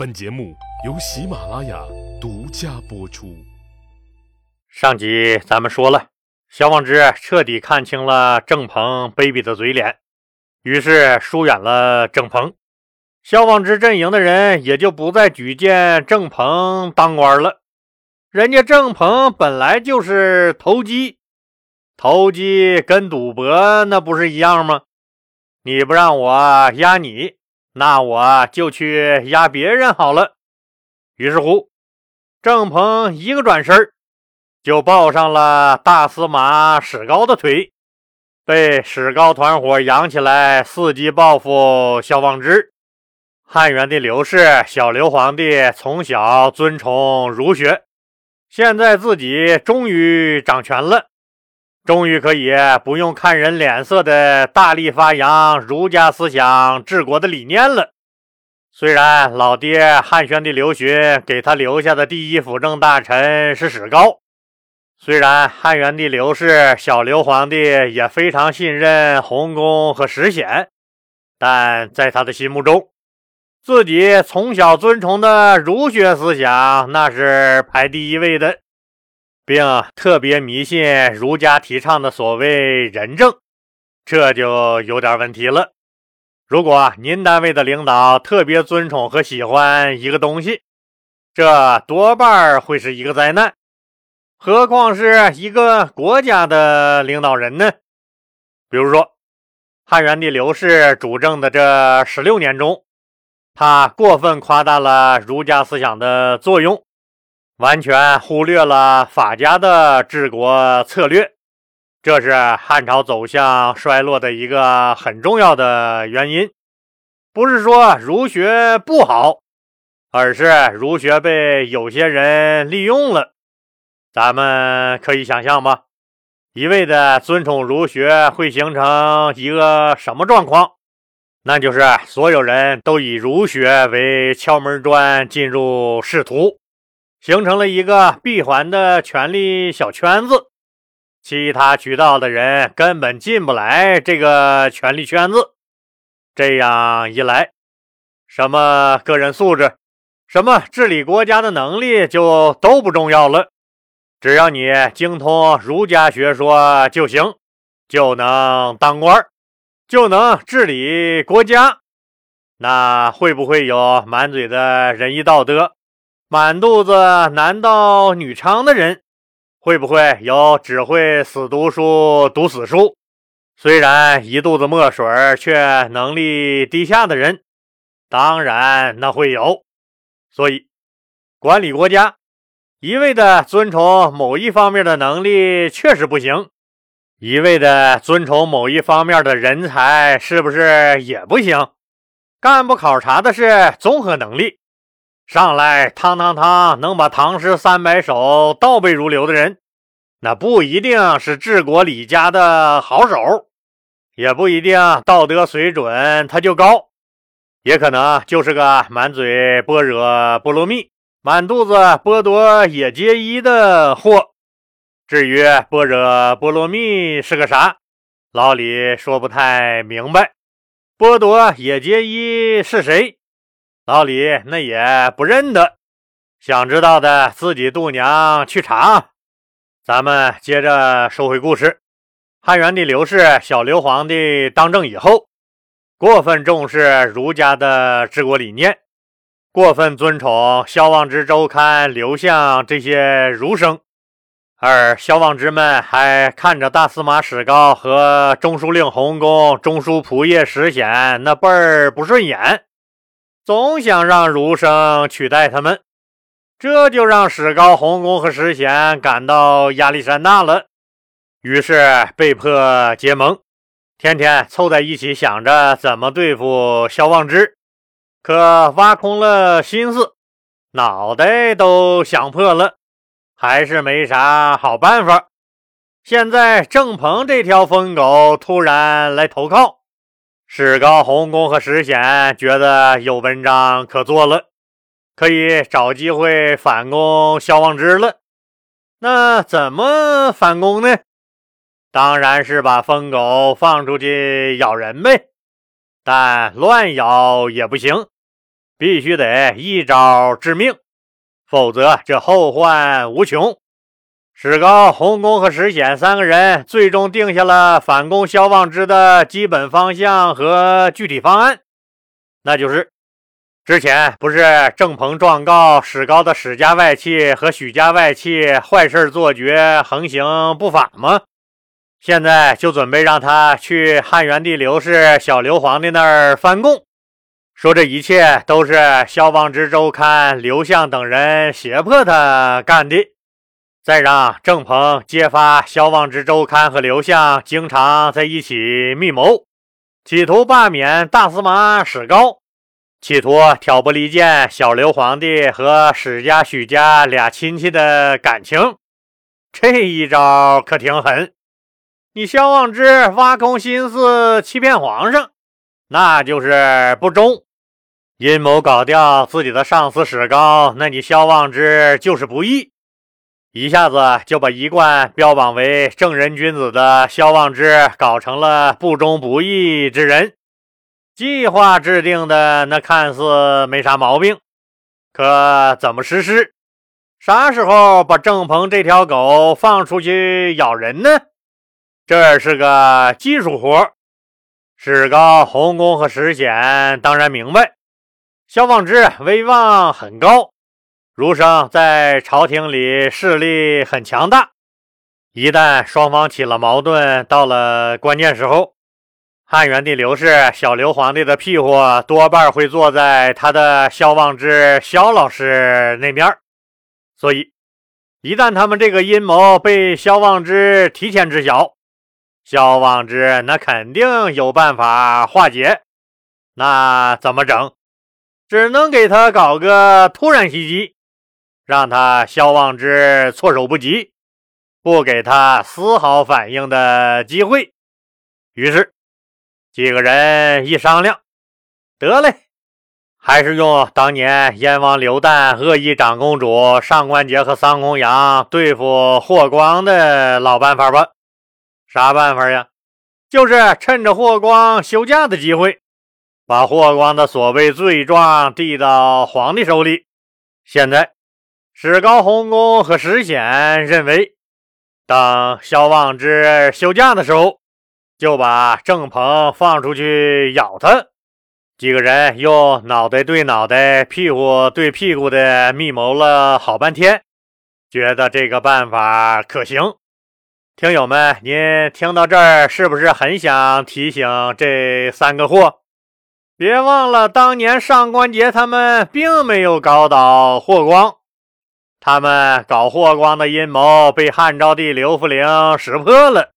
本节目由喜马拉雅独家播出。上集咱们说了，萧望之彻底看清了郑鹏卑鄙的嘴脸，于是疏远了郑鹏。萧望之阵营的人也就不再举荐郑鹏当官了。人家郑鹏本来就是投机，投机跟赌博那不是一样吗？你不让我压你。那我就去压别人好了。于是乎，郑鹏一个转身就抱上了大司马史高的腿，被史高团伙养起来，伺机报复萧望之。汉元帝刘氏，小刘皇帝从小尊崇儒学，现在自己终于掌权了。终于可以不用看人脸色的大力发扬儒家思想治国的理念了。虽然老爹汉宣帝刘询给他留下的第一辅政大臣是史高，虽然汉元帝刘氏小刘皇帝也非常信任洪公和石显，但在他的心目中，自己从小尊崇的儒学思想那是排第一位的。并特别迷信儒家提倡的所谓仁政，这就有点问题了。如果您单位的领导特别尊崇和喜欢一个东西，这多半会是一个灾难。何况是一个国家的领导人呢？比如说，汉元帝刘氏主政的这十六年中，他过分夸大了儒家思想的作用。完全忽略了法家的治国策略，这是汉朝走向衰落的一个很重要的原因。不是说儒学不好，而是儒学被有些人利用了。咱们可以想象吗？一味的尊崇儒学会形成一个什么状况？那就是所有人都以儒学为敲门砖进入仕途。形成了一个闭环的权力小圈子，其他渠道的人根本进不来这个权力圈子。这样一来，什么个人素质、什么治理国家的能力就都不重要了。只要你精通儒家学说就行，就能当官，就能治理国家。那会不会有满嘴的仁义道德？满肚子男盗女娼的人，会不会有只会死读书、读死书，虽然一肚子墨水却能力低下的人？当然，那会有。所以，管理国家一味的遵从某一方面的能力确实不行，一味的遵从某一方面的人才是不是也不行？干部考察的是综合能力。上来，汤汤汤能把唐诗三百首倒背如流的人，那不一定是治国理家的好手，也不一定道德水准他就高，也可能就是个满嘴般若波罗蜜、满肚子剥夺也皆一的货。至于般若波罗蜜是个啥，老李说不太明白。剥夺也皆一是谁？老李那也不认得，想知道的自己度娘去查。咱们接着说回故事。汉元帝刘氏小刘皇帝当政以后，过分重视儒家的治国理念，过分尊崇萧望之周刊刘向这些儒生，而萧望之们还看着大司马史高和中书令洪公、中书仆射石显那辈儿不顺眼。总想让儒生取代他们，这就让史高、洪公和石显感到压力山大了。于是被迫结盟，天天凑在一起想着怎么对付萧望之。可挖空了心思，脑袋都想破了，还是没啥好办法。现在郑鹏这条疯狗突然来投靠。史高、洪公和石显觉得有文章可做了，可以找机会反攻萧望之了。那怎么反攻呢？当然是把疯狗放出去咬人呗。但乱咬也不行，必须得一招致命，否则这后患无穷。史高、洪公和石显三个人最终定下了反攻萧望之的基本方向和具体方案，那就是之前不是郑鹏状告史高的史家外戚和许家外戚坏事做绝、横行不法吗？现在就准备让他去汉元帝刘氏小刘皇帝那儿翻供，说这一切都是萧望之周刊刘向等人胁迫他干的。再让郑鹏揭发萧望之周刊和刘向经常在一起密谋，企图罢免大司马史高，企图挑拨离间小刘皇帝和史家、许家俩亲戚的感情。这一招可挺狠。你萧望之挖空心思欺骗皇上，那就是不忠；阴谋搞掉自己的上司史高，那你萧望之就是不义。一下子就把一贯标榜为正人君子的萧望之搞成了不忠不义之人。计划制定的那看似没啥毛病，可怎么实施？啥时候把郑鹏这条狗放出去咬人呢？这是个技术活。史高、洪公和史显当然明白，萧望之威望很高。儒生在朝廷里势力很强大，一旦双方起了矛盾，到了关键时候，汉元帝刘氏小刘皇帝的屁股多半会坐在他的萧望之萧老师那边所以，一旦他们这个阴谋被萧望之提前知晓，萧望之那肯定有办法化解。那怎么整？只能给他搞个突然袭击。让他萧望之措手不及，不给他丝毫反应的机会。于是几个人一商量，得嘞，还是用当年燕王刘旦恶意长公主上官桀和桑弘羊对付霍光的老办法吧。啥办法呀？就是趁着霍光休假的机会，把霍光的所谓罪状递到皇帝手里。现在。史高、洪公和史显认为，等萧望之休假的时候，就把郑鹏放出去咬他。几个人用脑袋对脑袋、屁股对屁股的密谋了好半天，觉得这个办法可行。听友们，您听到这儿是不是很想提醒这三个货？别忘了，当年上官桀他们并没有搞倒霍光。他们搞霍光的阴谋被汉昭帝刘弗陵识破了，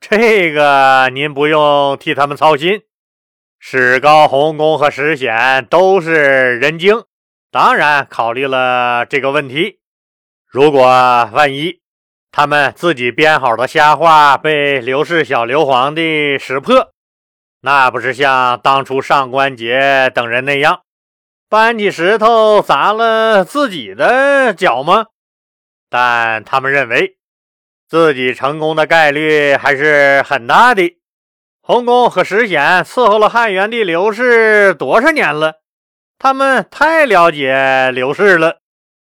这个您不用替他们操心。史高、洪公和史显都是人精，当然考虑了这个问题。如果万一他们自己编好的瞎话被刘氏小刘皇帝识破，那不是像当初上官桀等人那样？搬起石头砸了自己的脚吗？但他们认为自己成功的概率还是很大的。洪公和石显伺候了汉元帝刘氏多少年了？他们太了解刘氏了。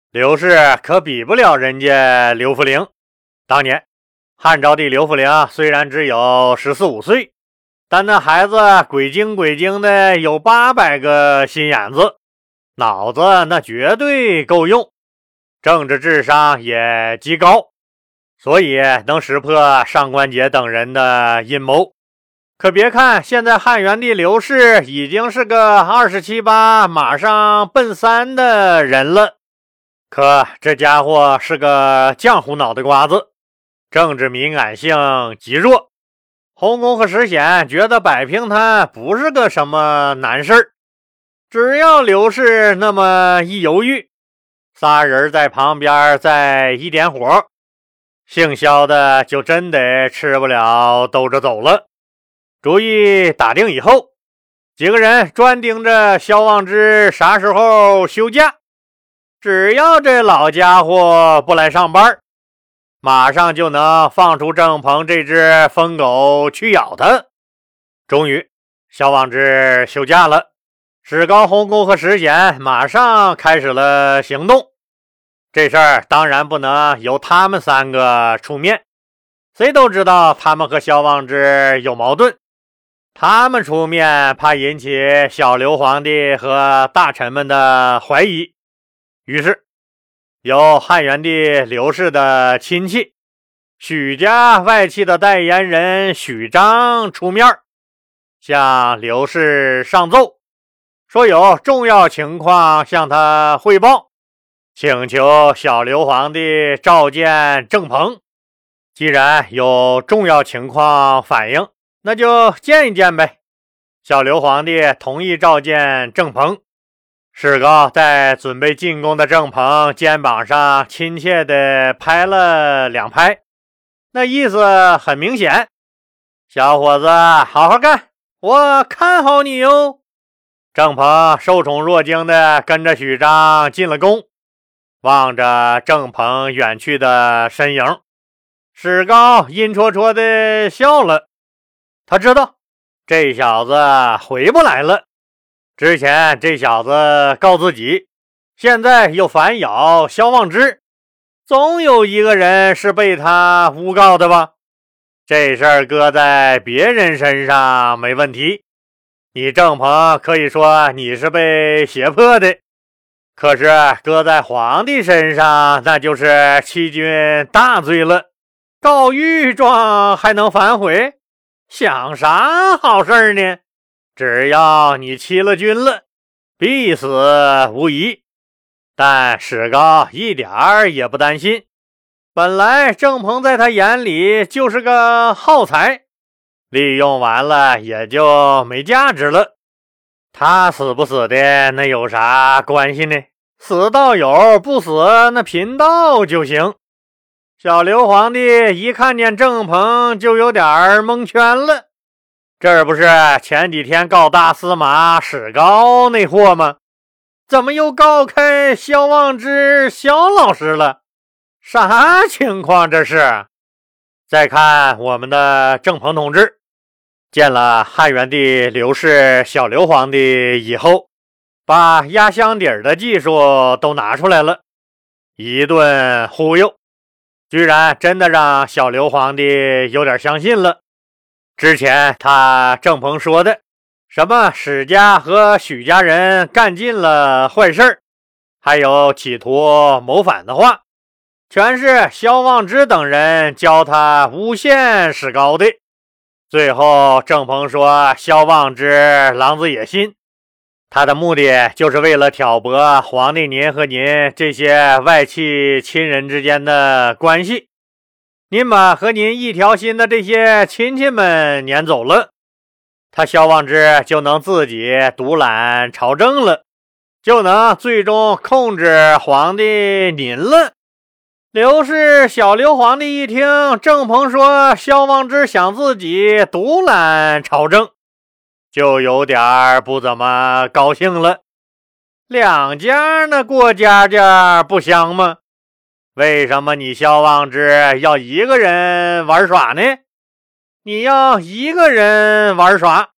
刘氏可比不了人家刘弗陵。当年汉昭帝刘弗陵虽然只有十四五岁，但那孩子鬼精鬼精的，有八百个心眼子。脑子那绝对够用，政治智商也极高，所以能识破上官桀等人的阴谋。可别看现在汉元帝刘氏已经是个二十七八、马上奔三的人了，可这家伙是个浆糊脑袋瓜子，政治敏感性极弱。洪公和石显觉得摆平他不是个什么难事儿。只要刘氏那么一犹豫，仨人在旁边再一点火，姓肖的就真得吃不了兜着走了。主意打定以后，几个人专盯着肖望之啥时候休假，只要这老家伙不来上班，马上就能放出郑鹏这只疯狗去咬他。终于，肖望之休假了。史高、洪公和石显马上开始了行动。这事儿当然不能由他们三个出面，谁都知道他们和萧望之有矛盾。他们出面，怕引起小刘皇帝和大臣们的怀疑，于是由汉元帝刘氏的亲戚许家外戚的代言人许章出面，向刘氏上奏，说有重要情况向他汇报。请求小刘皇帝召见郑鹏。既然有重要情况反映，那就见一见呗。小刘皇帝同意召见郑鹏。史高在准备进宫的郑鹏肩膀上亲切地拍了两拍，那意思很明显：“小伙子，好好干，我看好你哟。”郑鹏受宠若惊地跟着许章进了宫。望着郑鹏远去的身影，史高阴戳戳的笑了。他知道这小子回不来了。之前这小子告自己，现在又反咬萧望之，总有一个人是被他诬告的吧？这事儿搁在别人身上没问题，你郑鹏可以说你是被胁迫的。可是搁在皇帝身上，那就是欺君大罪了。告御状还能反悔？想啥好事呢？只要你欺了君了，必死无疑。但史高一点儿也不担心。本来郑鹏在他眼里就是个耗材，利用完了也就没价值了。他死不死的，那有啥关系呢？死道友不死，那贫道就行。小刘皇帝一看见郑鹏，就有点蒙圈了。这不是前几天告大司马史高那货吗？怎么又告开萧望之萧老师了？啥情况？这是？再看我们的郑鹏同志，见了汉元帝刘氏小刘皇帝以后。把压箱底儿的技术都拿出来了，一顿忽悠，居然真的让小刘皇帝有点相信了。之前他郑鹏说的什么史家和许家人干尽了坏事儿，还有企图谋反的话，全是萧望之等人教他诬陷史高的。最后郑鹏说萧望之狼子野心。他的目的就是为了挑拨皇帝您和您这些外戚亲人之间的关系。您把和您一条心的这些亲戚们撵走了，他萧望之就能自己独揽朝政了，就能最终控制皇帝您了。刘氏小刘皇帝一听郑鹏说萧望之想自己独揽朝政。就有点不怎么高兴了。两家那过家家不香吗？为什么你萧望之要一个人玩耍呢？你要一个人玩耍，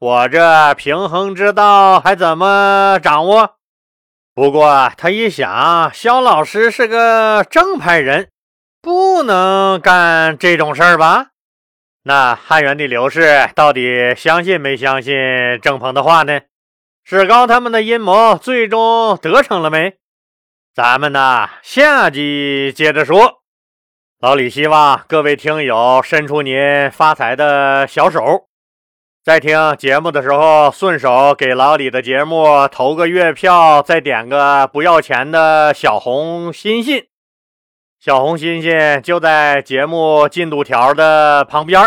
我这平衡之道还怎么掌握？不过他一想，肖老师是个正派人，不能干这种事儿吧？那汉元帝刘氏到底相信没相信郑鹏的话呢？史高他们的阴谋最终得逞了没？咱们呢，下集接着说。老李希望各位听友伸出您发财的小手，在听节目的时候顺手给老李的节目投个月票，再点个不要钱的小红心心。小红心心就在节目进度条的旁边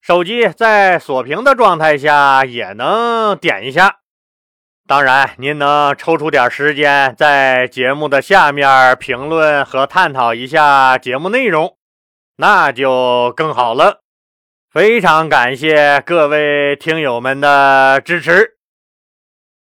手机在锁屏的状态下也能点一下。当然，您能抽出点时间在节目的下面评论和探讨一下节目内容，那就更好了。非常感谢各位听友们的支持。